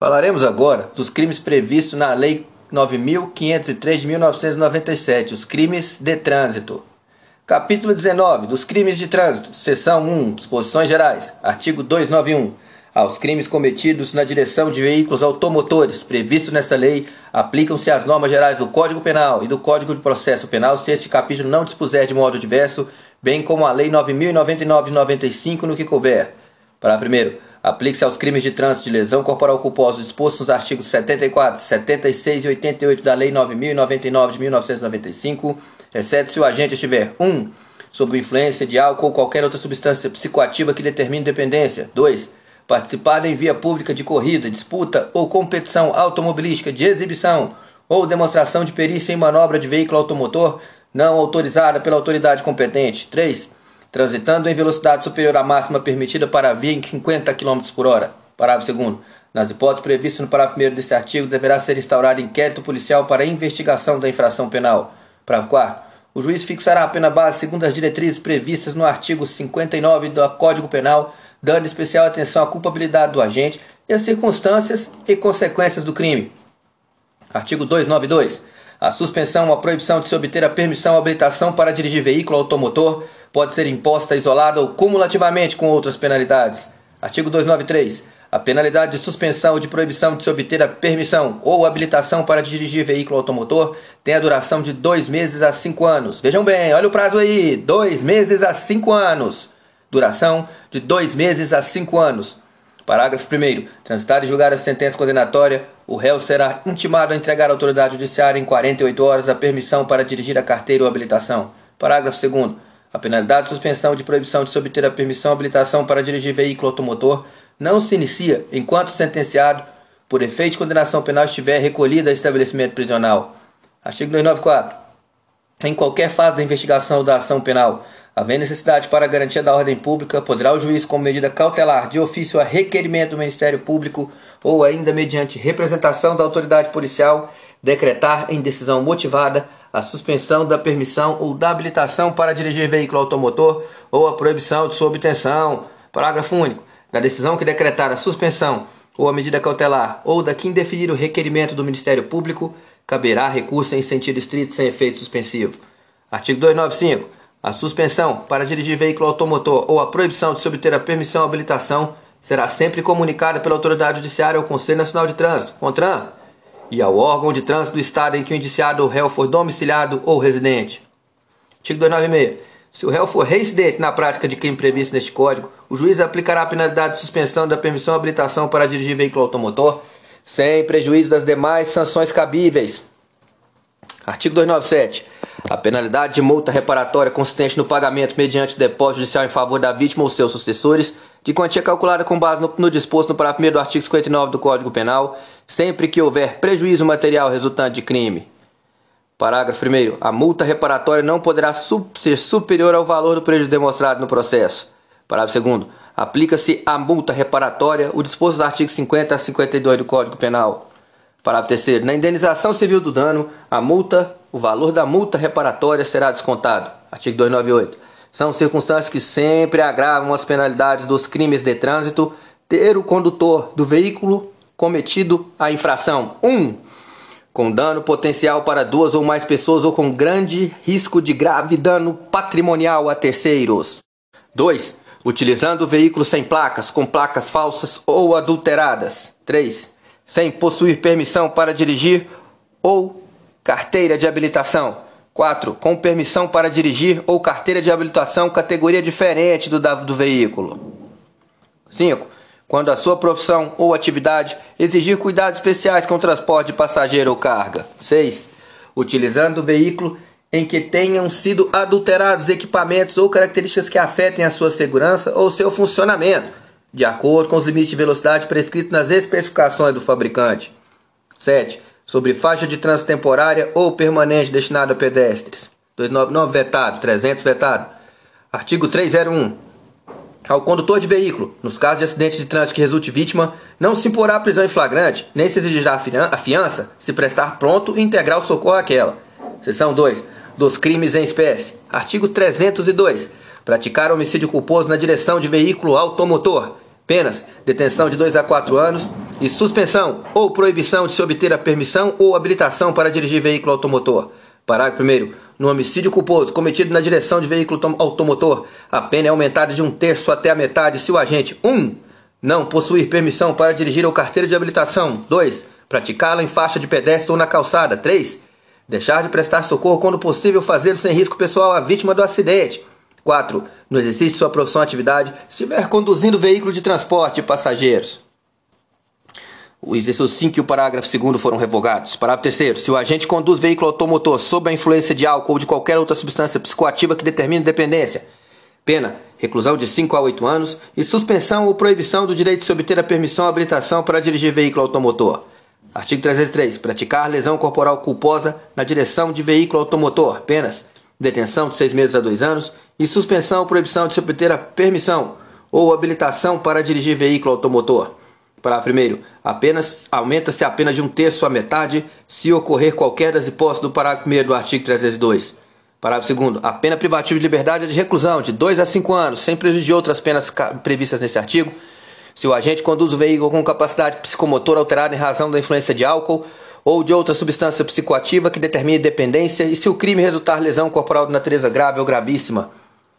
Falaremos agora dos crimes previstos na Lei 9.503 de 1997, os crimes de trânsito. Capítulo 19 dos crimes de trânsito, seção 1, disposições gerais, artigo 291. Aos crimes cometidos na direção de veículos automotores previstos nesta lei, aplicam-se as normas gerais do Código Penal e do Código de Processo Penal se este capítulo não dispuser de modo diverso, bem como a Lei 9.099 de 95 no que couber. Para primeiro, Aplique-se aos crimes de trânsito de lesão corporal culposa dispostos nos artigos 74, 76 e 88 da Lei 9.099 de 1995, exceto se o agente estiver 1. Um, sob influência de álcool ou qualquer outra substância psicoativa que determine dependência. 2. Participar em via pública de corrida, disputa ou competição automobilística de exibição ou demonstração de perícia em manobra de veículo automotor não autorizada pela autoridade competente. 3 transitando em velocidade superior à máxima permitida para a via em 50 km por hora. Parágrafo 2 Nas hipóteses previstas no parágrafo 1 deste artigo, deverá ser instaurado inquérito policial para investigação da infração penal. Parágrafo 4 o juiz fixará a pena base segundo as diretrizes previstas no artigo 59 do Código Penal, dando especial atenção à culpabilidade do agente e às circunstâncias e consequências do crime. Artigo 292. A suspensão ou a proibição de se obter a permissão ou habilitação para dirigir veículo automotor pode ser imposta isolada ou cumulativamente com outras penalidades. Artigo 293. A penalidade de suspensão ou de proibição de se obter a permissão ou habilitação para dirigir veículo automotor tem a duração de dois meses a cinco anos. Vejam bem, olha o prazo aí: dois meses a cinco anos. Duração de dois meses a cinco anos. Parágrafo 1. Transitar e julgar a sentença condenatória, o réu será intimado a entregar à autoridade judiciária em 48 horas a permissão para dirigir a carteira ou habilitação. Parágrafo 2. A penalidade de suspensão de proibição de se obter a permissão ou habilitação para dirigir veículo automotor não se inicia enquanto o sentenciado, por efeito de condenação penal, estiver recolhido a estabelecimento prisional. Artigo 294. Em qualquer fase da investigação ou da ação penal, havendo necessidade para a garantia da ordem pública, poderá o juiz, como medida cautelar, de ofício a requerimento do Ministério Público ou ainda mediante representação da autoridade policial, decretar em decisão motivada a suspensão da permissão ou da habilitação para dirigir veículo automotor ou a proibição de sua obtenção. Parágrafo único. Da decisão que decretar a suspensão ou a medida cautelar ou da que indefinir o requerimento do Ministério Público, caberá recurso em sentido estrito sem efeito suspensivo. Artigo 295. A suspensão para dirigir veículo automotor ou a proibição de se obter a permissão ou habilitação será sempre comunicada pela autoridade judiciária ao Conselho Nacional de Trânsito, CONTRAN, e ao órgão de trânsito do estado em que o indiciado ou réu for domiciliado ou residente. Artigo 296. Se o réu for reincidente na prática de crime previsto neste Código, o juiz aplicará a penalidade de suspensão da permissão ou habilitação para dirigir veículo automotor, sem prejuízo das demais sanções cabíveis. Artigo 297. A penalidade de multa reparatória consistente no pagamento mediante depósito judicial em favor da vítima ou seus sucessores de quantia calculada com base no, no disposto no parágrafo 1 do artigo 59 do Código Penal, sempre que houver prejuízo material resultante de crime. Parágrafo 1. A multa reparatória não poderá ser superior ao valor do prejuízo demonstrado no processo. Parágrafo 2. Aplica-se à multa reparatória o disposto dos artigos 50 a 52 do Código Penal. Parágrafo 3. Na indenização civil do dano, a multa, o valor da multa reparatória será descontado. Artigo 298. São circunstâncias que sempre agravam as penalidades dos crimes de trânsito ter o condutor do veículo cometido a infração 1. Um, com dano potencial para duas ou mais pessoas ou com grande risco de grave dano patrimonial a terceiros. 2. Utilizando o veículo sem placas, com placas falsas ou adulteradas. 3. Sem possuir permissão para dirigir ou carteira de habilitação. 4. Com permissão para dirigir ou carteira de habilitação categoria diferente do, da, do veículo. 5. Quando a sua profissão ou atividade exigir cuidados especiais com o transporte de passageiro ou carga. 6. Utilizando o veículo em que tenham sido adulterados equipamentos ou características que afetem a sua segurança ou seu funcionamento, de acordo com os limites de velocidade prescritos nas especificações do fabricante. 7 sobre faixa de trânsito temporária ou permanente destinada a pedestres. 299 vetado, 300 vetado. Artigo 301. Ao condutor de veículo, nos casos de acidente de trânsito que resulte vítima, não se imporá prisão em flagrante, nem se exigirá a fiança, se prestar pronto e integrar o socorro àquela. Seção 2. Dos crimes em espécie. Artigo 302. Praticar homicídio culposo na direção de veículo automotor. Penas: detenção de 2 a 4 anos e suspensão ou proibição de se obter a permissão ou habilitação para dirigir veículo automotor. Parágrafo 1. No homicídio culposo cometido na direção de veículo automotor, a pena é aumentada de um terço até a metade se o agente 1. Um, não possuir permissão para dirigir ou carteira de habilitação. 2. Praticá-la em faixa de pedestre ou na calçada. 3. Deixar de prestar socorro quando possível, fazê-lo sem risco pessoal à vítima do acidente. 4. No exercício de sua profissão ou atividade, estiver conduzindo veículo de transporte de passageiros. Os incisos 5 e o parágrafo 2 foram revogados. Parágrafo 3 Se o agente conduz veículo automotor sob a influência de álcool ou de qualquer outra substância psicoativa que determine dependência, pena, reclusão de 5 a 8 anos e suspensão ou proibição do direito de se obter a permissão ou habilitação para dirigir veículo automotor. Artigo 303. Praticar lesão corporal culposa na direção de veículo automotor. Penas. Detenção de 6 meses a 2 anos e suspensão ou proibição de se obter a permissão ou habilitação para dirigir veículo automotor. Parágrafo 1. Apenas aumenta-se apenas de um terço à metade se ocorrer qualquer das hipóteses do parágrafo 1 do artigo 302. Parágrafo 2. A pena privativa de liberdade é de reclusão de 2 a 5 anos, sem prejuízo de outras penas previstas nesse artigo. Se o agente conduz o veículo com capacidade psicomotora alterada em razão da influência de álcool ou de outra substância psicoativa que determine dependência e se o crime resultar lesão corporal de natureza grave ou gravíssima.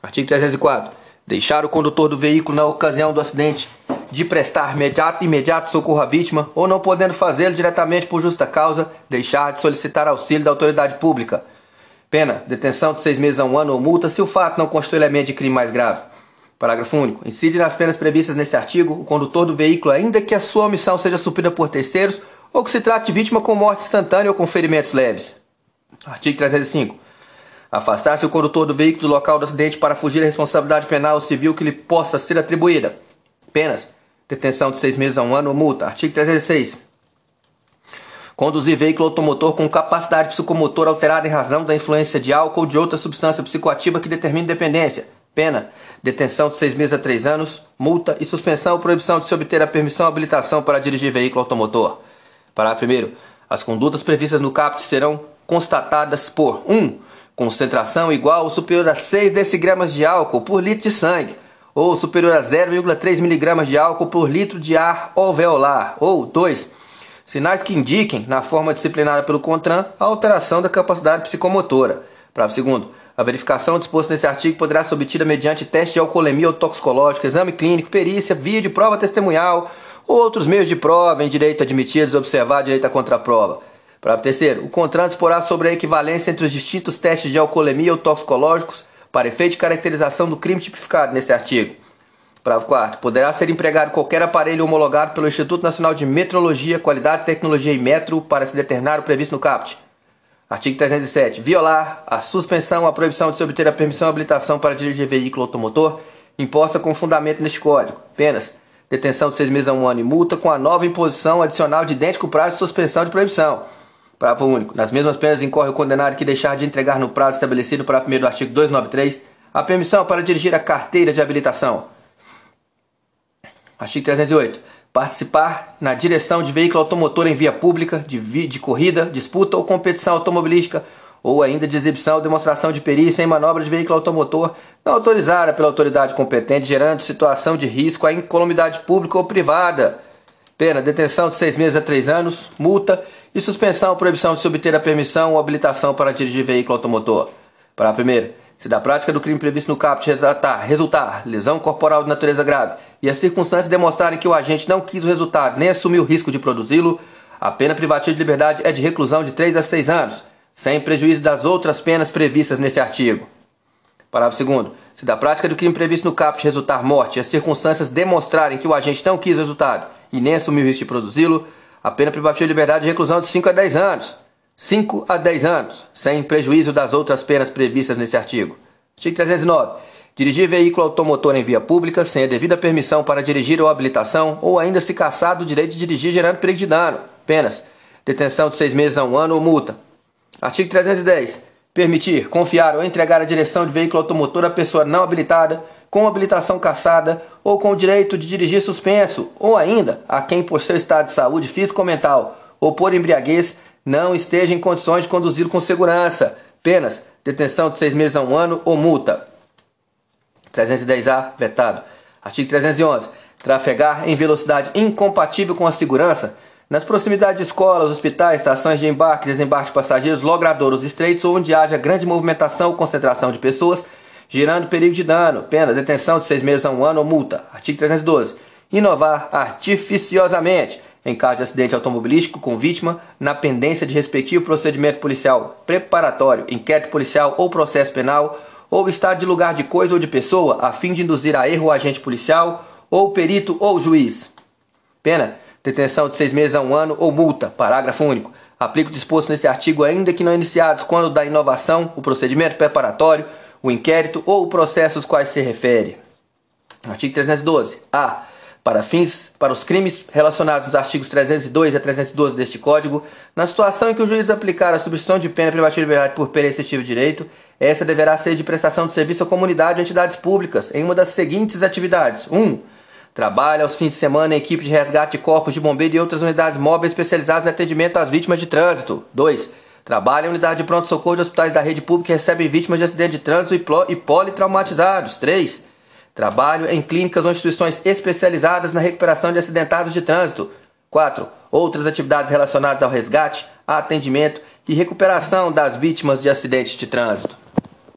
Artigo 304. Deixar o condutor do veículo na ocasião do acidente de prestar imediato, imediato socorro à vítima ou não podendo fazê-lo diretamente por justa causa, deixar de solicitar auxílio da autoridade pública. Pena, detenção de seis meses a um ano ou multa se o fato não constitui elemento de crime mais grave. Parágrafo único. Incide nas penas previstas neste artigo o condutor do veículo, ainda que a sua omissão seja suprida por terceiros ou que se trate de vítima com morte instantânea ou com ferimentos leves. Artigo 305. Afastar-se o condutor do veículo do local do acidente para fugir da responsabilidade penal ou civil que lhe possa ser atribuída. Penas detenção de seis meses a um ano multa. Artigo 306. Conduzir veículo automotor com capacidade psicomotora alterada em razão da influência de álcool ou de outra substância psicoativa que determine dependência. Pena: detenção de seis meses a três anos, multa e suspensão ou proibição de se obter a permissão ou habilitação para dirigir veículo automotor. Parágrafo 1. As condutas previstas no CAPT serão constatadas por 1. Um, concentração igual ou superior a 6 decigramas de álcool por litro de sangue ou superior a 0,3 mg de álcool por litro de ar alveolar, ou 2. Sinais que indiquem, na forma disciplinada pelo CONTRAN, a alteração da capacidade psicomotora. Parágrafo segundo. A verificação disposta nesse artigo poderá ser obtida mediante teste de alcoolemia ou toxicológico, exame clínico, perícia, vídeo, prova testemunhal ou outros meios de prova em direito admitidos observar direito à contraprova. Parágrafo terceiro. O CONTRAN disporá sobre a equivalência entre os distintos testes de alcoolemia ou toxicológicos para efeito de caracterização do crime tipificado neste artigo. Parágrafo 4. Poderá ser empregado qualquer aparelho homologado pelo Instituto Nacional de Metrologia, Qualidade, Tecnologia e Metro para se determinar o previsto no CAPT. Artigo 307. Violar a suspensão, a proibição de se obter a permissão e habilitação para dirigir veículo automotor imposta com fundamento neste Código. Penas. Detenção de seis meses a um ano e multa com a nova imposição adicional de idêntico prazo de suspensão de proibição Parágrafo único. Nas mesmas penas incorre o condenado que deixar de entregar no prazo estabelecido para o artigo 293 a permissão para dirigir a carteira de habilitação. Artigo 308. Participar na direção de veículo automotor em via pública, de, vi, de corrida, disputa ou competição automobilística, ou ainda de exibição ou demonstração de perícia em manobra de veículo automotor não autorizada pela autoridade competente, gerando situação de risco à incolumidade pública ou privada. Pena: detenção de seis meses a três anos, multa e suspensão ou proibição de se obter a permissão ou habilitação para dirigir veículo automotor. Para primeiro, se da prática do crime previsto no caput resultar, resultar lesão corporal de natureza grave e as circunstâncias demonstrarem que o agente não quis o resultado nem assumiu o risco de produzi-lo, a pena privativa de liberdade é de reclusão de 3 a 6 anos, sem prejuízo das outras penas previstas neste artigo. Parágrafo 2 Se da prática do crime previsto no caput resultar morte e as circunstâncias demonstrarem que o agente não quis o resultado e nem assumiu o risco de produzi-lo, a pena privativa de liberdade de reclusão de 5 a 10 anos. 5 a 10 anos, sem prejuízo das outras penas previstas nesse artigo. Artigo 309. Dirigir veículo automotor em via pública sem a devida permissão para dirigir ou habilitação, ou ainda se caçar do direito de dirigir gerando perigo de dano. Penas. Detenção de seis meses a um ano ou multa. Artigo 310. Permitir, confiar ou entregar a direção de veículo automotor a pessoa não habilitada, com habilitação cassada ou com o direito de dirigir suspenso, ou ainda a quem por seu estado de saúde físico ou mental ou por embriaguez não esteja em condições de conduzi-lo com segurança. Penas, detenção de seis meses a um ano ou multa. 310A, vetado. Artigo 311. Trafegar em velocidade incompatível com a segurança nas proximidades de escolas, hospitais, estações de embarque, desembarque de passageiros, logradouros estreitos ou onde haja grande movimentação ou concentração de pessoas, gerando perigo de dano, pena, detenção de seis meses a um ano ou multa. Artigo 312. Inovar artificiosamente em caso de acidente automobilístico com vítima, na pendência de respectivo procedimento policial preparatório, inquérito policial ou processo penal, ou estado de lugar de coisa ou de pessoa, a fim de induzir a erro o agente policial, ou perito ou juiz. Pena: detenção de seis meses a um ano ou multa. Parágrafo único. Aplica o disposto nesse artigo ainda que não iniciados quando da inovação, o procedimento preparatório, o inquérito ou o processo aos quais se refere. Artigo 312. A para fins para os crimes relacionados nos artigos 302 a 312 deste Código, na situação em que o juiz aplicar a substituição de pena privativa de liberdade por pena excessiva de direito, essa deverá ser de prestação de serviço à comunidade ou entidades públicas em uma das seguintes atividades: 1. Um, trabalha aos fins de semana em equipe de resgate de corpos de bombeiro e outras unidades móveis especializadas em atendimento às vítimas de trânsito. 2. Trabalha em unidade de pronto-socorro de hospitais da rede pública e recebe vítimas de acidente de trânsito e politraumatizados. 3 Trabalho em clínicas ou instituições especializadas na recuperação de acidentados de trânsito. 4. Outras atividades relacionadas ao resgate, atendimento e recuperação das vítimas de acidentes de trânsito.